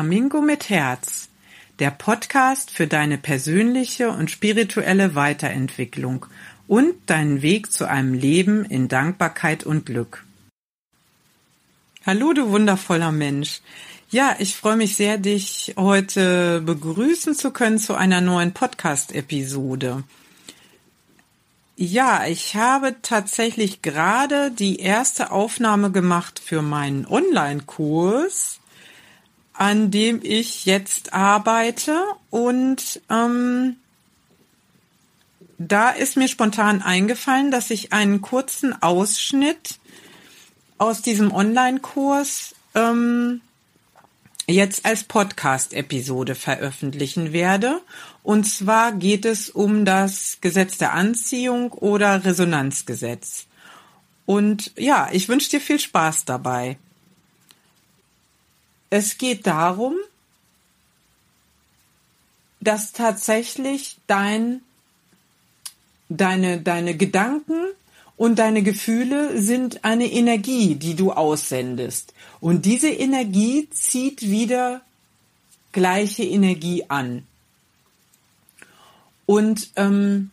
Flamingo mit Herz, der Podcast für deine persönliche und spirituelle Weiterentwicklung und deinen Weg zu einem Leben in Dankbarkeit und Glück. Hallo, du wundervoller Mensch. Ja, ich freue mich sehr, dich heute begrüßen zu können zu einer neuen Podcast-Episode. Ja, ich habe tatsächlich gerade die erste Aufnahme gemacht für meinen Online-Kurs an dem ich jetzt arbeite. Und ähm, da ist mir spontan eingefallen, dass ich einen kurzen Ausschnitt aus diesem Online-Kurs ähm, jetzt als Podcast-Episode veröffentlichen werde. Und zwar geht es um das Gesetz der Anziehung oder Resonanzgesetz. Und ja, ich wünsche dir viel Spaß dabei. Es geht darum, dass tatsächlich dein, deine, deine Gedanken und deine Gefühle sind eine Energie, die du aussendest. Und diese Energie zieht wieder gleiche Energie an. Und ähm,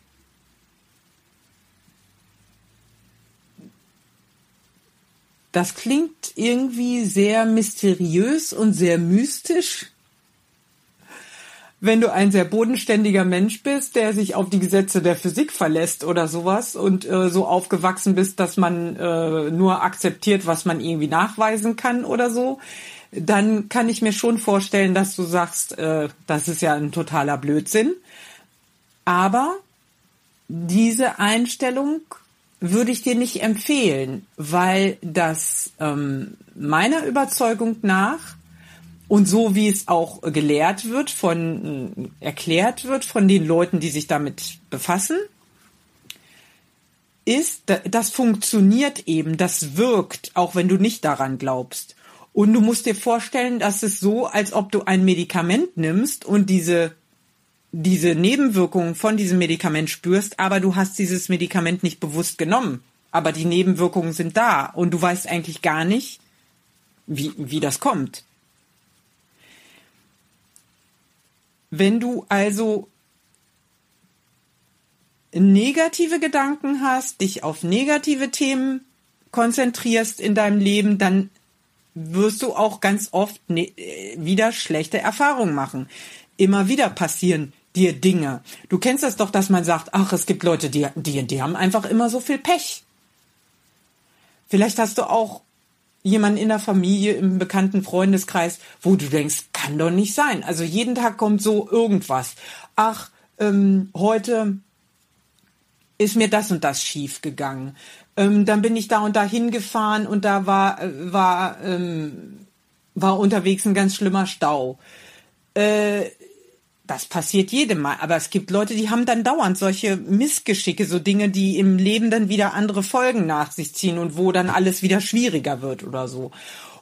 Das klingt irgendwie sehr mysteriös und sehr mystisch. Wenn du ein sehr bodenständiger Mensch bist, der sich auf die Gesetze der Physik verlässt oder sowas und äh, so aufgewachsen bist, dass man äh, nur akzeptiert, was man irgendwie nachweisen kann oder so, dann kann ich mir schon vorstellen, dass du sagst, äh, das ist ja ein totaler Blödsinn. Aber diese Einstellung würde ich dir nicht empfehlen, weil das ähm, meiner Überzeugung nach und so wie es auch gelehrt wird, von äh, erklärt wird von den Leuten, die sich damit befassen, ist, das funktioniert eben, das wirkt, auch wenn du nicht daran glaubst. Und du musst dir vorstellen, dass es so, als ob du ein Medikament nimmst und diese diese Nebenwirkungen von diesem Medikament spürst, aber du hast dieses Medikament nicht bewusst genommen. Aber die Nebenwirkungen sind da und du weißt eigentlich gar nicht, wie, wie das kommt. Wenn du also negative Gedanken hast, dich auf negative Themen konzentrierst in deinem Leben, dann wirst du auch ganz oft ne wieder schlechte Erfahrungen machen. Immer wieder passieren dir Dinge. Du kennst das doch, dass man sagt, ach, es gibt Leute, die, die, die haben einfach immer so viel Pech. Vielleicht hast du auch jemanden in der Familie, im bekannten Freundeskreis, wo du denkst, kann doch nicht sein. Also jeden Tag kommt so irgendwas. Ach, ähm, heute ist mir das und das schief gegangen. Ähm, dann bin ich da und da hingefahren und da war, war, ähm, war unterwegs ein ganz schlimmer Stau. Äh, das passiert jedem Mal. Aber es gibt Leute, die haben dann dauernd solche Missgeschicke, so Dinge, die im Leben dann wieder andere Folgen nach sich ziehen und wo dann alles wieder schwieriger wird oder so.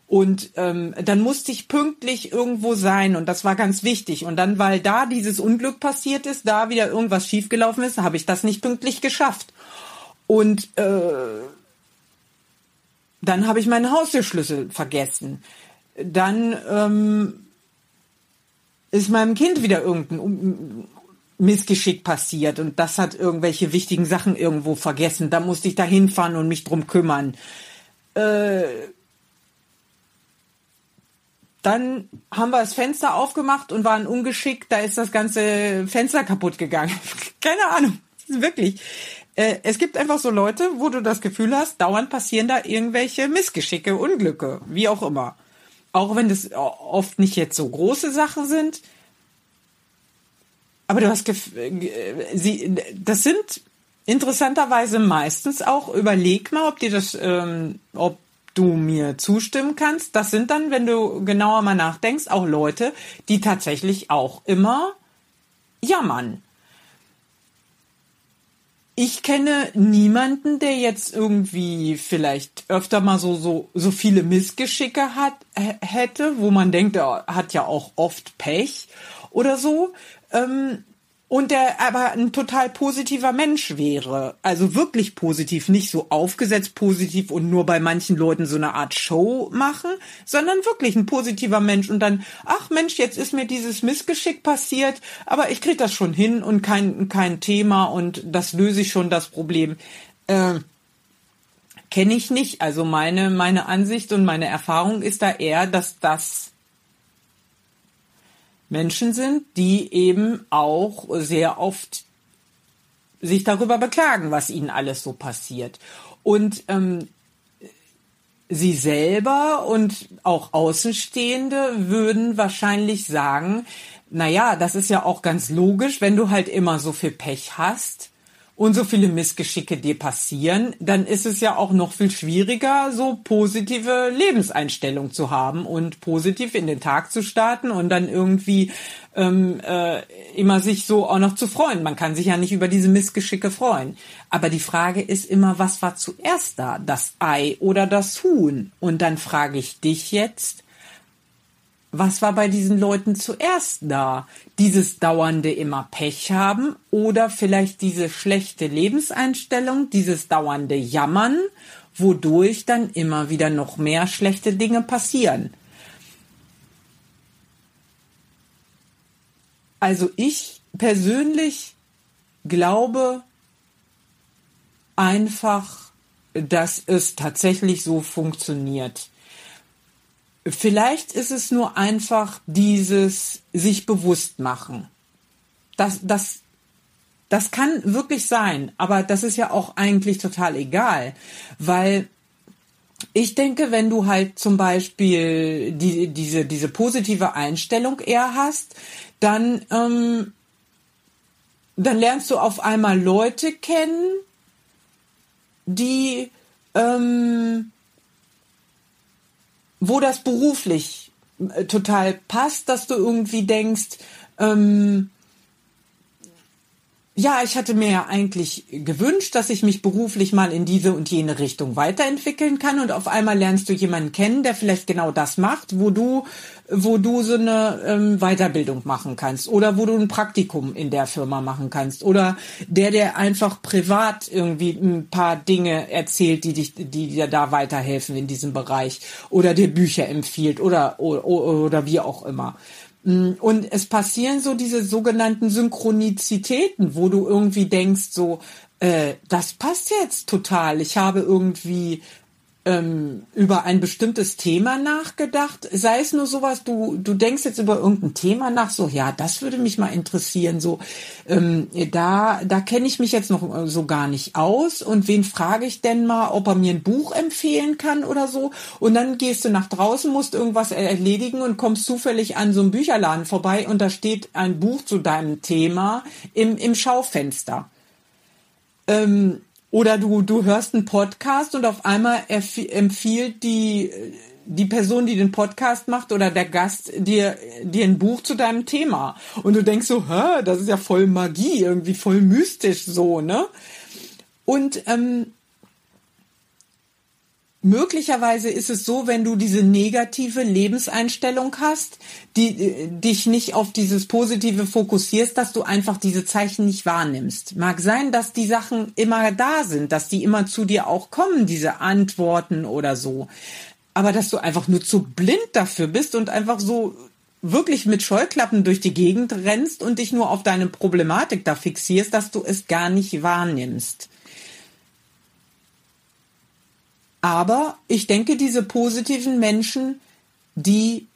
Und ähm, dann musste ich pünktlich irgendwo sein und das war ganz wichtig. Und dann, weil da dieses Unglück passiert ist, da wieder irgendwas schiefgelaufen ist, habe ich das nicht pünktlich geschafft. Und äh, dann habe ich meinen Haustürschlüssel vergessen. Dann ähm, ist meinem Kind wieder irgendein Missgeschick passiert und das hat irgendwelche wichtigen Sachen irgendwo vergessen. Da musste ich da hinfahren und mich drum kümmern. Äh, dann haben wir das Fenster aufgemacht und waren ungeschickt. Da ist das ganze Fenster kaputt gegangen. Keine Ahnung. Wirklich. Äh, es gibt einfach so Leute, wo du das Gefühl hast, dauernd passieren da irgendwelche Missgeschicke, Unglücke, wie auch immer auch wenn das oft nicht jetzt so große Sachen sind. Aber du hast, sie, das sind interessanterweise meistens auch, überleg mal, ob dir das, ähm, ob du mir zustimmen kannst. Das sind dann, wenn du genauer mal nachdenkst, auch Leute, die tatsächlich auch immer jammern ich kenne niemanden, der jetzt irgendwie vielleicht öfter mal so so so viele Missgeschicke hat hätte, wo man denkt, er hat ja auch oft Pech oder so. Ähm, und der aber ein total positiver Mensch wäre, also wirklich positiv, nicht so aufgesetzt positiv und nur bei manchen Leuten so eine Art Show machen, sondern wirklich ein positiver Mensch und dann, ach Mensch, jetzt ist mir dieses Missgeschick passiert, aber ich krieg das schon hin und kein kein Thema und das löse ich schon das Problem. Äh, Kenne ich nicht. Also meine meine Ansicht und meine Erfahrung ist da eher, dass das Menschen sind, die eben auch sehr oft sich darüber beklagen, was ihnen alles so passiert. Und ähm, sie selber und auch Außenstehende würden wahrscheinlich sagen, na ja, das ist ja auch ganz logisch, wenn du halt immer so viel Pech hast, und so viele Missgeschicke dir passieren, dann ist es ja auch noch viel schwieriger, so positive Lebenseinstellung zu haben und positiv in den Tag zu starten und dann irgendwie ähm, äh, immer sich so auch noch zu freuen. Man kann sich ja nicht über diese Missgeschicke freuen. Aber die Frage ist immer, was war zuerst da? Das Ei oder das Huhn? Und dann frage ich dich jetzt, was war bei diesen Leuten zuerst da? Dieses dauernde immer Pech haben oder vielleicht diese schlechte Lebenseinstellung, dieses dauernde Jammern, wodurch dann immer wieder noch mehr schlechte Dinge passieren. Also ich persönlich glaube einfach, dass es tatsächlich so funktioniert. Vielleicht ist es nur einfach dieses sich bewusst machen. Das, das, das kann wirklich sein, aber das ist ja auch eigentlich total egal, weil ich denke, wenn du halt zum Beispiel die, diese, diese positive Einstellung eher hast, dann, ähm, dann lernst du auf einmal Leute kennen, die ähm, wo das beruflich äh, total passt, dass du irgendwie denkst, ähm, ja, ich hatte mir ja eigentlich gewünscht, dass ich mich beruflich mal in diese und jene Richtung weiterentwickeln kann und auf einmal lernst du jemanden kennen, der vielleicht genau das macht, wo du, wo du so eine ähm, Weiterbildung machen kannst oder wo du ein Praktikum in der Firma machen kannst oder der, der einfach privat irgendwie ein paar Dinge erzählt, die dich, die dir da weiterhelfen in diesem Bereich oder dir Bücher empfiehlt oder, oder, oder wie auch immer. Mm, und es passieren so diese sogenannten Synchronizitäten, wo du irgendwie denkst, so, äh, das passt jetzt total. Ich habe irgendwie ähm, über ein bestimmtes Thema nachgedacht. Sei es nur sowas, du, du denkst jetzt über irgendein Thema nach, so, ja, das würde mich mal interessieren, so, ähm, da, da kenne ich mich jetzt noch äh, so gar nicht aus und wen frage ich denn mal, ob er mir ein Buch empfehlen kann oder so und dann gehst du nach draußen, musst irgendwas erledigen und kommst zufällig an so einem Bücherladen vorbei und da steht ein Buch zu deinem Thema im, im Schaufenster. Ähm, oder du, du hörst einen Podcast und auf einmal empfiehlt die, die Person, die den Podcast macht oder der Gast dir, dir ein Buch zu deinem Thema. Und du denkst so, hä, das ist ja voll Magie, irgendwie voll mystisch so, ne? Und ähm, Möglicherweise ist es so, wenn du diese negative Lebenseinstellung hast, die äh, dich nicht auf dieses Positive fokussierst, dass du einfach diese Zeichen nicht wahrnimmst. Mag sein, dass die Sachen immer da sind, dass die immer zu dir auch kommen, diese Antworten oder so. Aber dass du einfach nur zu blind dafür bist und einfach so wirklich mit Scheuklappen durch die Gegend rennst und dich nur auf deine Problematik da fixierst, dass du es gar nicht wahrnimmst. Aber ich denke, diese positiven Menschen, die,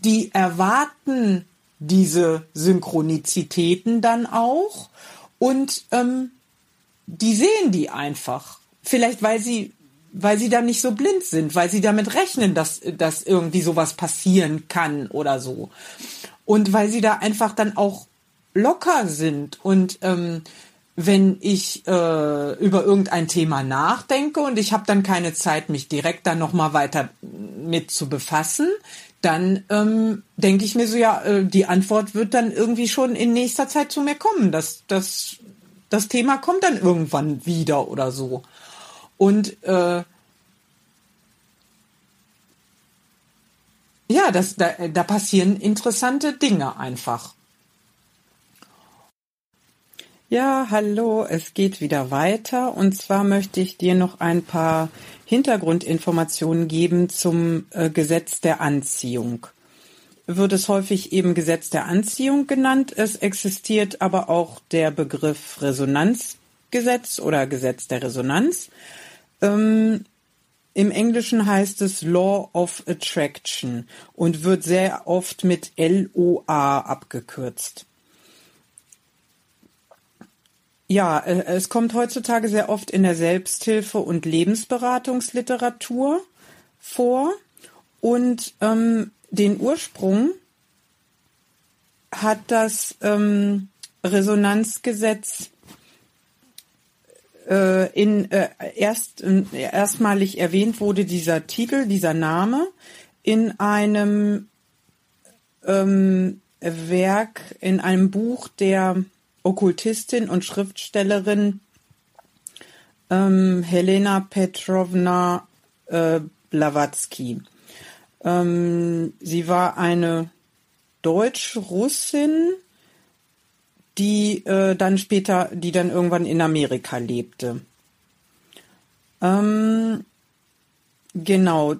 die erwarten diese Synchronizitäten dann auch und ähm, die sehen die einfach. Vielleicht weil sie weil sie da nicht so blind sind, weil sie damit rechnen, dass, dass irgendwie sowas passieren kann oder so. Und weil sie da einfach dann auch locker sind und ähm, wenn ich äh, über irgendein Thema nachdenke und ich habe dann keine Zeit, mich direkt dann nochmal weiter mit zu befassen, dann ähm, denke ich mir so, ja, äh, die Antwort wird dann irgendwie schon in nächster Zeit zu mir kommen. Das, das, das Thema kommt dann irgendwann wieder oder so. Und äh, ja, das, da, da passieren interessante Dinge einfach. Ja, hallo, es geht wieder weiter und zwar möchte ich dir noch ein paar Hintergrundinformationen geben zum äh, Gesetz der Anziehung. Wird es häufig eben Gesetz der Anziehung genannt, es existiert aber auch der Begriff Resonanzgesetz oder Gesetz der Resonanz. Ähm, Im Englischen heißt es Law of Attraction und wird sehr oft mit LOA abgekürzt. Ja, äh, es kommt heutzutage sehr oft in der Selbsthilfe- und Lebensberatungsliteratur vor. Und ähm, den Ursprung hat das ähm, Resonanzgesetz äh, in äh, erst äh, erstmalig erwähnt wurde dieser Titel, dieser Name in einem ähm, Werk, in einem Buch der Okkultistin und Schriftstellerin ähm, Helena Petrovna äh, Blavatsky. Ähm, sie war eine Deutsch-Russin, die äh, dann später, die dann irgendwann in Amerika lebte. Ähm, genau,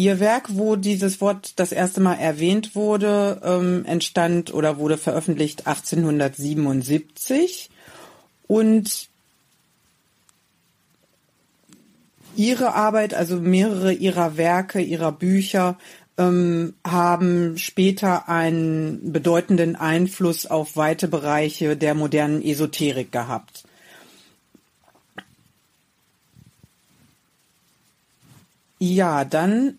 Ihr Werk, wo dieses Wort das erste Mal erwähnt wurde, ähm, entstand oder wurde veröffentlicht 1877 und ihre Arbeit, also mehrere ihrer Werke, ihrer Bücher, ähm, haben später einen bedeutenden Einfluss auf weite Bereiche der modernen Esoterik gehabt. Ja, dann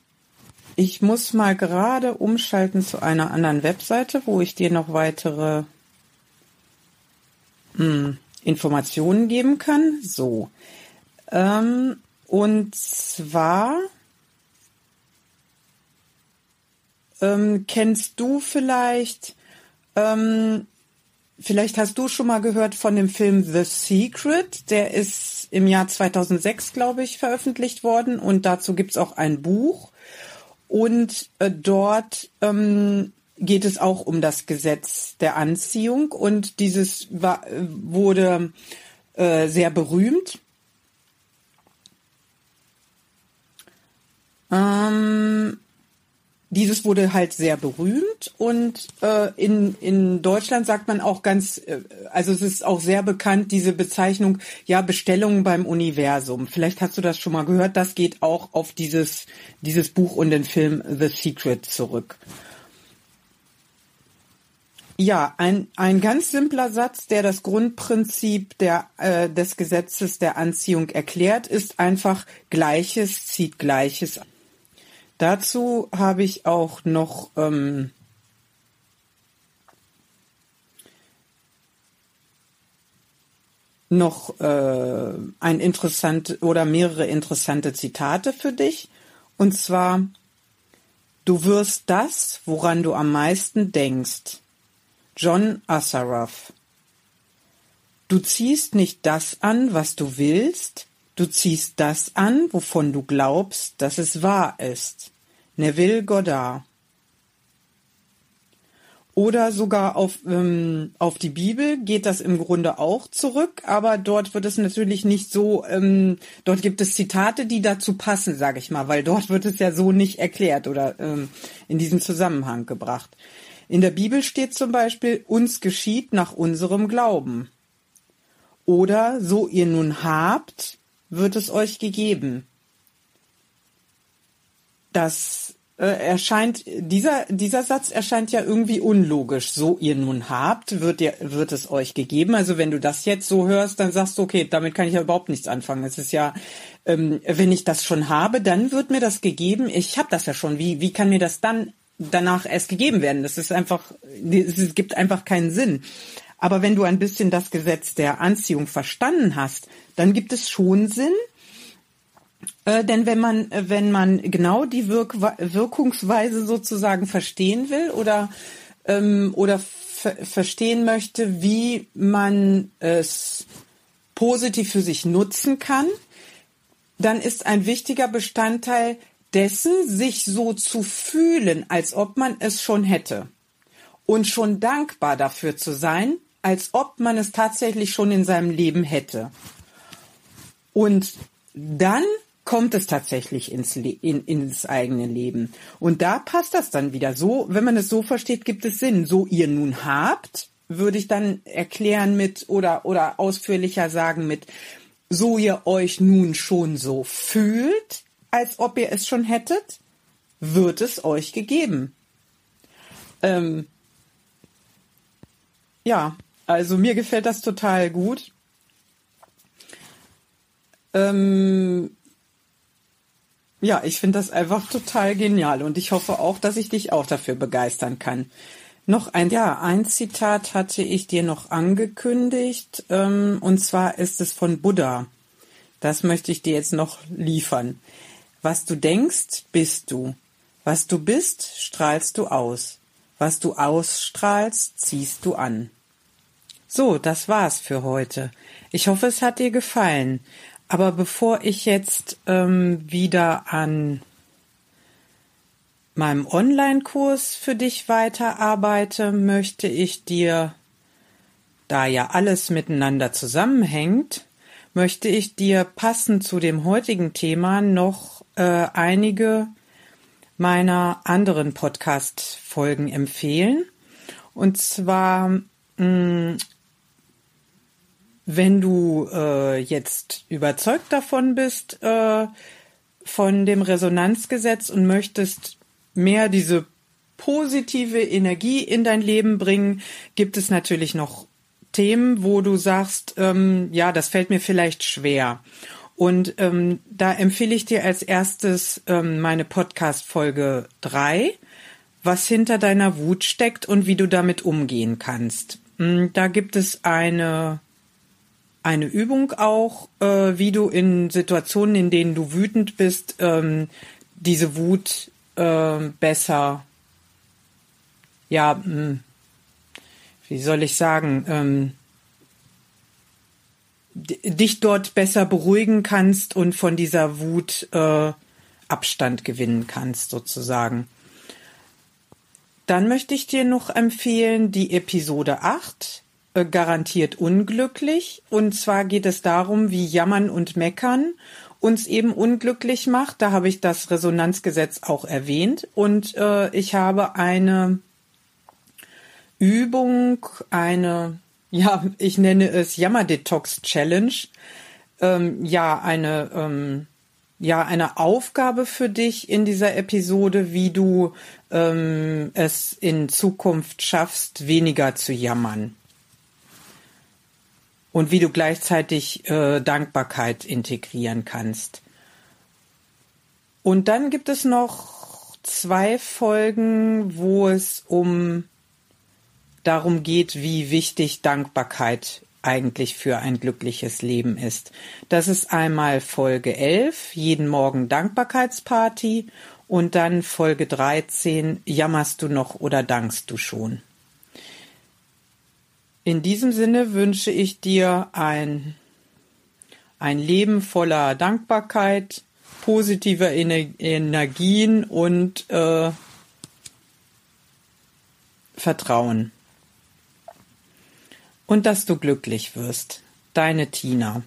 ich muss mal gerade umschalten zu einer anderen Webseite, wo ich dir noch weitere hm, Informationen geben kann. So. Ähm, und zwar ähm, kennst du vielleicht, ähm, vielleicht hast du schon mal gehört von dem Film The Secret. Der ist im Jahr 2006, glaube ich, veröffentlicht worden und dazu gibt es auch ein Buch. Und äh, dort ähm, geht es auch um das Gesetz der Anziehung und dieses war, wurde äh, sehr berühmt. Ähm, dieses wurde halt sehr berühmt und äh, in, in Deutschland sagt man auch ganz, äh, also es ist auch sehr bekannt, diese Bezeichnung, ja, Bestellungen beim Universum. Vielleicht hast du das schon mal gehört, das geht auch auf dieses, dieses Buch und den Film The Secret zurück. Ja, ein, ein ganz simpler Satz, der das Grundprinzip der, äh, des Gesetzes der Anziehung erklärt, ist einfach Gleiches zieht Gleiches Dazu habe ich auch noch ähm, noch äh, ein interessant oder mehrere interessante Zitate für dich. Und zwar, du wirst das, woran du am meisten denkst. John Assaraf. Du ziehst nicht das an, was du willst, du ziehst das an, wovon du glaubst, dass es wahr ist. Neville Goddard. Oder sogar auf, ähm, auf die Bibel geht das im Grunde auch zurück, aber dort wird es natürlich nicht so, ähm, dort gibt es Zitate, die dazu passen, sage ich mal, weil dort wird es ja so nicht erklärt oder ähm, in diesen Zusammenhang gebracht. In der Bibel steht zum Beispiel, uns geschieht nach unserem Glauben. Oder so ihr nun habt, wird es euch gegeben das äh, erscheint, dieser, dieser Satz erscheint ja irgendwie unlogisch. So ihr nun habt, wird, ihr, wird es euch gegeben. Also wenn du das jetzt so hörst, dann sagst du, okay, damit kann ich ja überhaupt nichts anfangen. Es ist ja, ähm, wenn ich das schon habe, dann wird mir das gegeben. Ich habe das ja schon. Wie, wie kann mir das dann danach erst gegeben werden? Das ist einfach, es gibt einfach keinen Sinn. Aber wenn du ein bisschen das Gesetz der Anziehung verstanden hast, dann gibt es schon Sinn, äh, denn wenn man, wenn man genau die Wirk Wirkungsweise sozusagen verstehen will oder, ähm, oder verstehen möchte, wie man es positiv für sich nutzen kann, dann ist ein wichtiger Bestandteil dessen, sich so zu fühlen, als ob man es schon hätte. Und schon dankbar dafür zu sein, als ob man es tatsächlich schon in seinem Leben hätte. Und dann kommt es tatsächlich ins, in, ins eigene Leben. Und da passt das dann wieder. So, wenn man es so versteht, gibt es Sinn. So ihr nun habt, würde ich dann erklären mit oder, oder ausführlicher sagen mit, so ihr euch nun schon so fühlt, als ob ihr es schon hättet, wird es euch gegeben. Ähm, ja, also mir gefällt das total gut. Ähm, ja, ich finde das einfach total genial und ich hoffe auch, dass ich dich auch dafür begeistern kann. Noch ein, ja, ein Zitat hatte ich dir noch angekündigt, ähm, und zwar ist es von Buddha. Das möchte ich dir jetzt noch liefern. Was du denkst, bist du. Was du bist, strahlst du aus. Was du ausstrahlst, ziehst du an. So, das war's für heute. Ich hoffe, es hat dir gefallen. Aber bevor ich jetzt ähm, wieder an meinem Online-Kurs für dich weiterarbeite, möchte ich dir, da ja alles miteinander zusammenhängt, möchte ich dir passend zu dem heutigen Thema noch äh, einige meiner anderen Podcast-Folgen empfehlen. Und zwar mh, mm, wenn du äh, jetzt überzeugt davon bist, äh, von dem Resonanzgesetz und möchtest mehr diese positive Energie in dein Leben bringen, gibt es natürlich noch Themen, wo du sagst, ähm, ja, das fällt mir vielleicht schwer. Und ähm, da empfehle ich dir als erstes ähm, meine Podcast-Folge drei, was hinter deiner Wut steckt und wie du damit umgehen kannst. Mm, da gibt es eine eine Übung auch, äh, wie du in Situationen, in denen du wütend bist, ähm, diese Wut äh, besser, ja, mh, hm, wie soll ich sagen, ähm, dich dort besser beruhigen kannst und von dieser Wut äh, Abstand gewinnen kannst, sozusagen. Dann möchte ich dir noch empfehlen die Episode 8, äh, garantiert unglücklich. Und zwar geht es darum, wie Jammern und Meckern uns eben unglücklich macht. Da habe ich das Resonanzgesetz auch erwähnt. Und äh, ich habe eine Übung, eine, ja, ich nenne es Jammerdetox Challenge. Ähm, ja, eine, ähm, ja, eine Aufgabe für dich in dieser Episode, wie du ähm, es in Zukunft schaffst, weniger zu jammern und wie du gleichzeitig äh, Dankbarkeit integrieren kannst. Und dann gibt es noch zwei Folgen, wo es um darum geht, wie wichtig Dankbarkeit eigentlich für ein glückliches Leben ist. Das ist einmal Folge 11, jeden Morgen Dankbarkeitsparty und dann Folge 13, jammerst du noch oder dankst du schon. In diesem Sinne wünsche ich dir ein, ein Leben voller Dankbarkeit, positiver Ener Energien und äh, Vertrauen. Und dass du glücklich wirst. Deine Tina.